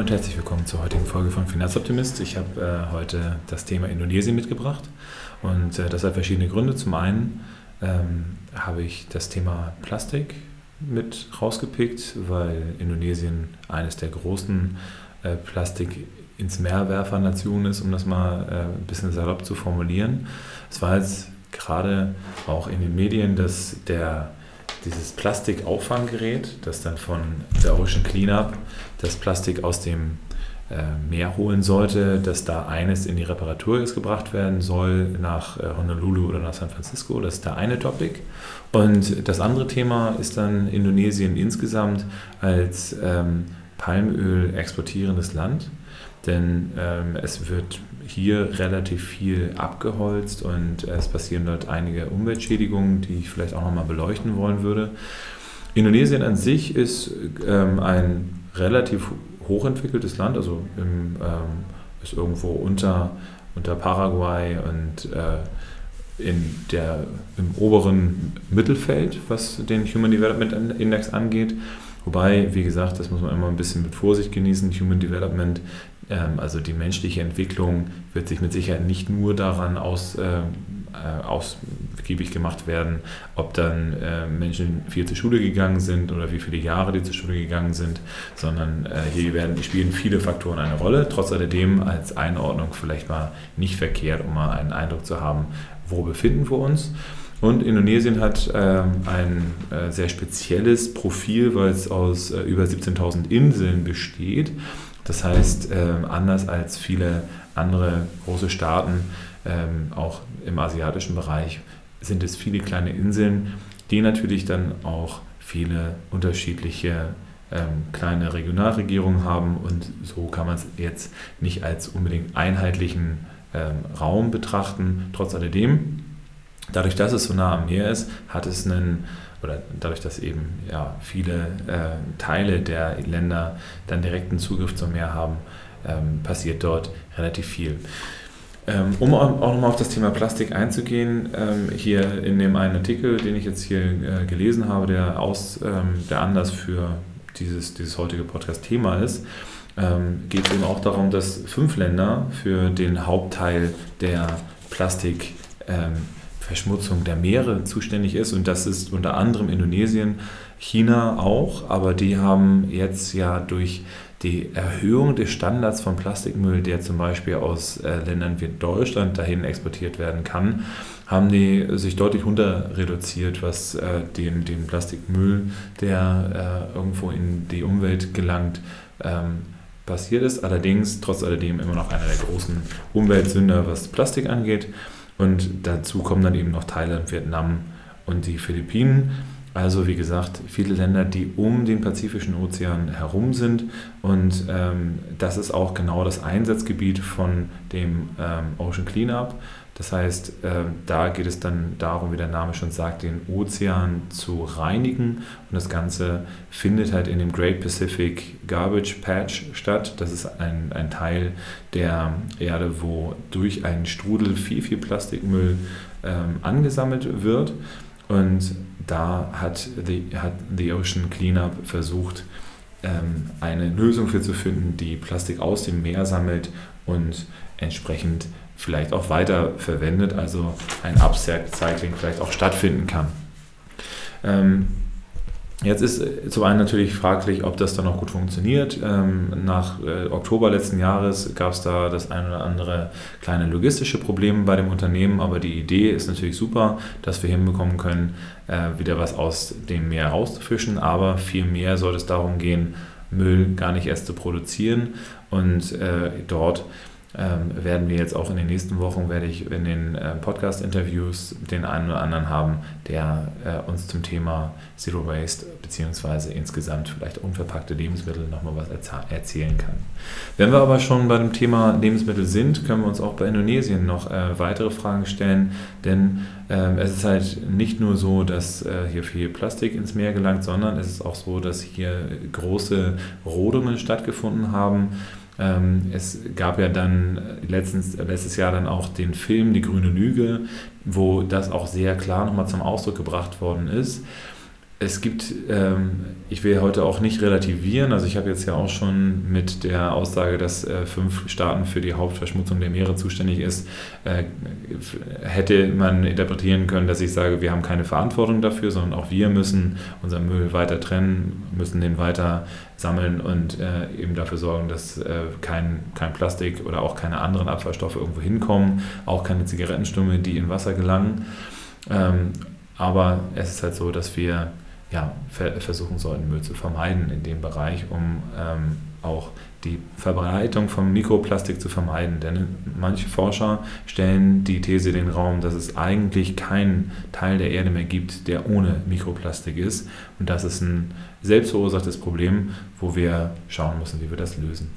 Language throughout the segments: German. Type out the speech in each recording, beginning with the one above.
Moin und herzlich willkommen zur heutigen Folge von Finanzoptimist. Ich habe äh, heute das Thema Indonesien mitgebracht und äh, das hat verschiedene Gründe. Zum einen ähm, habe ich das Thema Plastik mit rausgepickt, weil Indonesien eines der großen äh, Plastik ins Meerwerfer-Nationen ist, um das mal äh, ein bisschen salopp zu formulieren. Es war jetzt gerade auch in den Medien, dass der dieses Plastikauffanggerät, das dann von der Ocean Cleanup das Plastik aus dem äh, Meer holen sollte, dass da eines in die Reparatur gebracht werden soll nach äh, Honolulu oder nach San Francisco. Das ist der eine Topic. Und das andere Thema ist dann Indonesien insgesamt als ähm, Palmöl exportierendes Land. Denn ähm, es wird hier relativ viel abgeholzt und es passieren dort einige Umweltschädigungen, die ich vielleicht auch nochmal beleuchten wollen würde. Indonesien an sich ist ähm, ein relativ hochentwickeltes Land, also im, ähm, ist irgendwo unter, unter Paraguay und äh, in der, im oberen Mittelfeld, was den Human Development Index angeht. Wobei, wie gesagt, das muss man immer ein bisschen mit Vorsicht genießen. Human Development also die menschliche Entwicklung wird sich mit Sicherheit nicht nur daran aus, äh, äh, ausgiebig gemacht werden, ob dann äh, Menschen viel zur Schule gegangen sind oder wie viele Jahre die zur Schule gegangen sind, sondern äh, hier werden, spielen viele Faktoren eine Rolle. Trotz alledem als Einordnung vielleicht mal nicht verkehrt, um mal einen Eindruck zu haben, wo befinden wir uns. Und Indonesien hat ähm, ein äh, sehr spezielles Profil, weil es aus äh, über 17.000 Inseln besteht. Das heißt, äh, anders als viele andere große Staaten, ähm, auch im asiatischen Bereich, sind es viele kleine Inseln, die natürlich dann auch viele unterschiedliche ähm, kleine Regionalregierungen haben und so kann man es jetzt nicht als unbedingt einheitlichen ähm, Raum betrachten. Trotz alledem, dadurch, dass es so nah am Meer ist, hat es einen oder dadurch, dass eben ja, viele äh, Teile der Länder dann direkten Zugriff zum Meer haben, ähm, passiert dort relativ viel. Ähm, um auch nochmal auf das Thema Plastik einzugehen, ähm, hier in dem einen Artikel, den ich jetzt hier äh, gelesen habe, der, aus, ähm, der Anlass für dieses, dieses heutige Podcast-Thema ist, geht es eben auch darum, dass fünf Länder für den Hauptteil der Plastik Verschmutzung der Meere zuständig ist. Und das ist unter anderem Indonesien, China auch. Aber die haben jetzt ja durch die Erhöhung des Standards von Plastikmüll, der zum Beispiel aus äh, Ländern wie Deutschland dahin exportiert werden kann, haben die sich deutlich runter reduziert, was äh, den, den Plastikmüll, der äh, irgendwo in die Umwelt gelangt, ähm, passiert ist. Allerdings, trotz alledem, immer noch einer der großen Umweltsünder, was Plastik angeht. Und dazu kommen dann eben noch Thailand, Vietnam und die Philippinen. Also wie gesagt, viele Länder, die um den Pazifischen Ozean herum sind. Und ähm, das ist auch genau das Einsatzgebiet von dem ähm, Ocean Cleanup. Das heißt, äh, da geht es dann darum, wie der Name schon sagt, den Ozean zu reinigen. Und das Ganze findet halt in dem Great Pacific Garbage Patch statt. Das ist ein, ein Teil der Erde, wo durch einen Strudel viel, viel Plastikmüll ähm, angesammelt wird. Und da hat the, hat the Ocean Cleanup versucht, ähm, eine Lösung für zu finden, die Plastik aus dem Meer sammelt und entsprechend vielleicht auch weiter verwendet, also ein Upcycling vielleicht auch stattfinden kann. Ähm, Jetzt ist äh, zum einen natürlich fraglich, ob das dann auch gut funktioniert. Ähm, nach äh, Oktober letzten Jahres gab es da das eine oder andere kleine logistische Problem bei dem Unternehmen, aber die Idee ist natürlich super, dass wir hinbekommen können, äh, wieder was aus dem Meer rauszufischen, aber viel mehr soll es darum gehen, Müll gar nicht erst zu produzieren und dort ähm, werden wir jetzt auch in den nächsten Wochen, werde ich in den äh, Podcast-Interviews den einen oder anderen haben, der äh, uns zum Thema Zero Waste beziehungsweise insgesamt vielleicht unverpackte Lebensmittel nochmal was erzählen kann. Wenn wir aber schon bei dem Thema Lebensmittel sind, können wir uns auch bei Indonesien noch äh, weitere Fragen stellen, denn ähm, es ist halt nicht nur so, dass äh, hier viel Plastik ins Meer gelangt, sondern es ist auch so, dass hier große Rodungen stattgefunden haben ähm, es gab ja dann letztens, letztes Jahr dann auch den Film Die grüne Lüge, wo das auch sehr klar nochmal zum Ausdruck gebracht worden ist. Es gibt, ähm, ich will heute auch nicht relativieren, also ich habe jetzt ja auch schon mit der Aussage, dass äh, fünf Staaten für die Hauptverschmutzung der Meere zuständig ist, äh, hätte man interpretieren können, dass ich sage, wir haben keine Verantwortung dafür, sondern auch wir müssen unseren Müll weiter trennen, müssen den weiter sammeln und äh, eben dafür sorgen, dass äh, kein, kein Plastik oder auch keine anderen Abfallstoffe irgendwo hinkommen, auch keine Zigarettenstumme, die in Wasser gelangen. Ähm, aber es ist halt so, dass wir ja, versuchen sollten, Müll zu vermeiden in dem Bereich, um ähm, auch die Verbreitung von Mikroplastik zu vermeiden. Denn manche Forscher stellen die These in den Raum, dass es eigentlich keinen Teil der Erde mehr gibt, der ohne Mikroplastik ist. Und das ist ein selbstverursachtes Problem, wo wir schauen müssen, wie wir das lösen.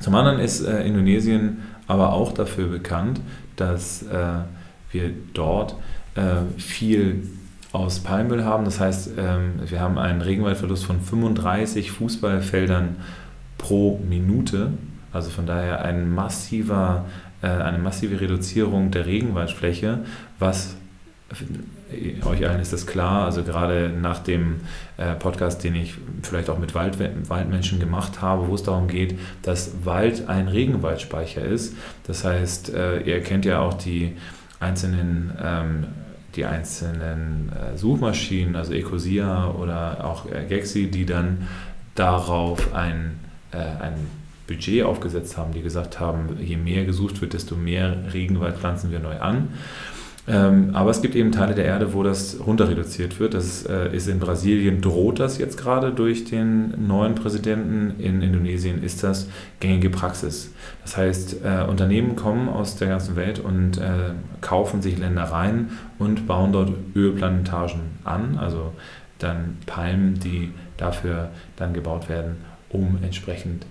Zum anderen ist äh, Indonesien aber auch dafür bekannt, dass äh, wir dort äh, viel aus Palmöl haben. Das heißt, ähm, wir haben einen Regenwaldverlust von 35 Fußballfeldern pro Minute. Also von daher ein massiver, äh, eine massive Reduzierung der Regenwaldfläche, was euch allen ist das klar, also gerade nach dem äh, Podcast, den ich vielleicht auch mit Wald, Waldmenschen gemacht habe, wo es darum geht, dass Wald ein Regenwaldspeicher ist. Das heißt, äh, ihr kennt ja auch die einzelnen ähm, die einzelnen äh, Suchmaschinen, also Ecosia oder auch äh, Gexi, die dann darauf ein, äh, ein Budget aufgesetzt haben, die gesagt haben, je mehr gesucht wird, desto mehr Regenwald pflanzen wir neu an. Ähm, aber es gibt eben Teile der Erde, wo das runter reduziert wird. Das äh, ist in Brasilien, droht das jetzt gerade durch den neuen Präsidenten. In Indonesien ist das gängige Praxis. Das heißt, äh, Unternehmen kommen aus der ganzen Welt und äh, kaufen sich Ländereien und bauen dort Ölplantagen an, also dann Palmen, die dafür dann gebaut werden, um entsprechend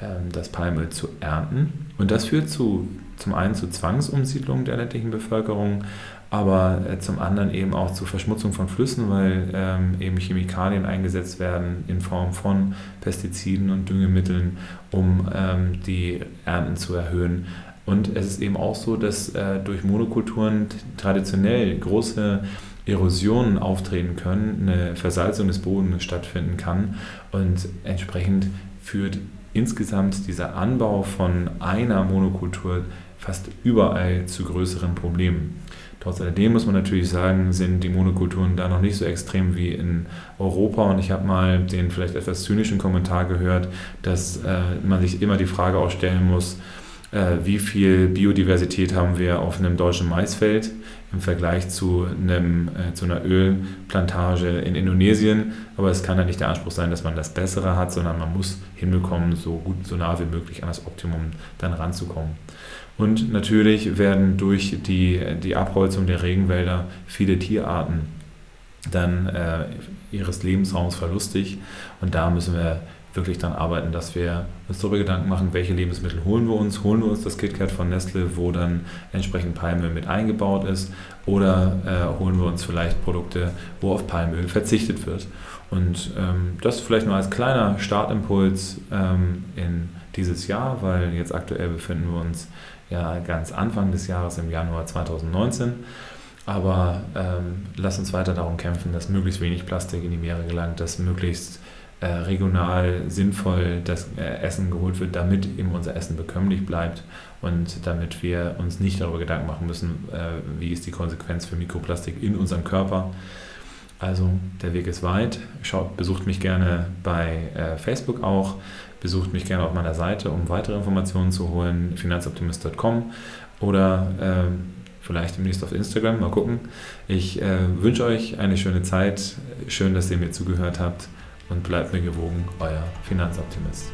ähm, das Palmöl zu ernten. Und das führt zu, zum einen zu Zwangsumsiedlung der ländlichen Bevölkerung, aber äh, zum anderen eben auch zu Verschmutzung von Flüssen, weil ähm, eben Chemikalien eingesetzt werden in Form von Pestiziden und Düngemitteln, um ähm, die Ernten zu erhöhen. Und es ist eben auch so, dass äh, durch Monokulturen traditionell große Erosionen auftreten können, eine Versalzung des Bodens stattfinden kann und entsprechend führt insgesamt dieser Anbau von einer Monokultur fast überall zu größeren Problemen. Trotz alledem muss man natürlich sagen, sind die Monokulturen da noch nicht so extrem wie in Europa. Und ich habe mal den vielleicht etwas zynischen Kommentar gehört, dass äh, man sich immer die Frage auch stellen muss, äh, wie viel Biodiversität haben wir auf einem deutschen Maisfeld im Vergleich zu, einem, äh, zu einer Ölplantage in Indonesien. Aber es kann ja nicht der Anspruch sein, dass man das Bessere hat, sondern man muss hinbekommen, so gut, so nah wie möglich an das Optimum dann ranzukommen. Und natürlich werden durch die, die Abholzung der Regenwälder viele Tierarten dann äh, ihres Lebensraums verlustig. Und da müssen wir wirklich dann arbeiten, dass wir uns darüber Gedanken machen, welche Lebensmittel holen wir uns. Holen wir uns das KitKat von Nestle, wo dann entsprechend Palmöl mit eingebaut ist, oder äh, holen wir uns vielleicht Produkte, wo auf Palmöl verzichtet wird. Und ähm, das vielleicht nur als kleiner Startimpuls ähm, in dieses Jahr, weil jetzt aktuell befinden wir uns ja ganz Anfang des Jahres im Januar 2019. Aber ähm, lass uns weiter darum kämpfen, dass möglichst wenig Plastik in die Meere gelangt, dass möglichst äh, regional sinnvoll das äh, Essen geholt wird, damit eben unser Essen bekömmlich bleibt und damit wir uns nicht darüber Gedanken machen müssen, äh, wie ist die Konsequenz für Mikroplastik in unserem Körper. Also der Weg ist weit. Schaut, besucht mich gerne bei Facebook auch, besucht mich gerne auf meiner Seite, um weitere Informationen zu holen, finanzoptimist.com oder äh, vielleicht demnächst auf Instagram, mal gucken. Ich wünsche euch eine schöne Zeit. Schön, dass ihr mir zugehört habt und bleibt mir gewogen, euer Finanzoptimist.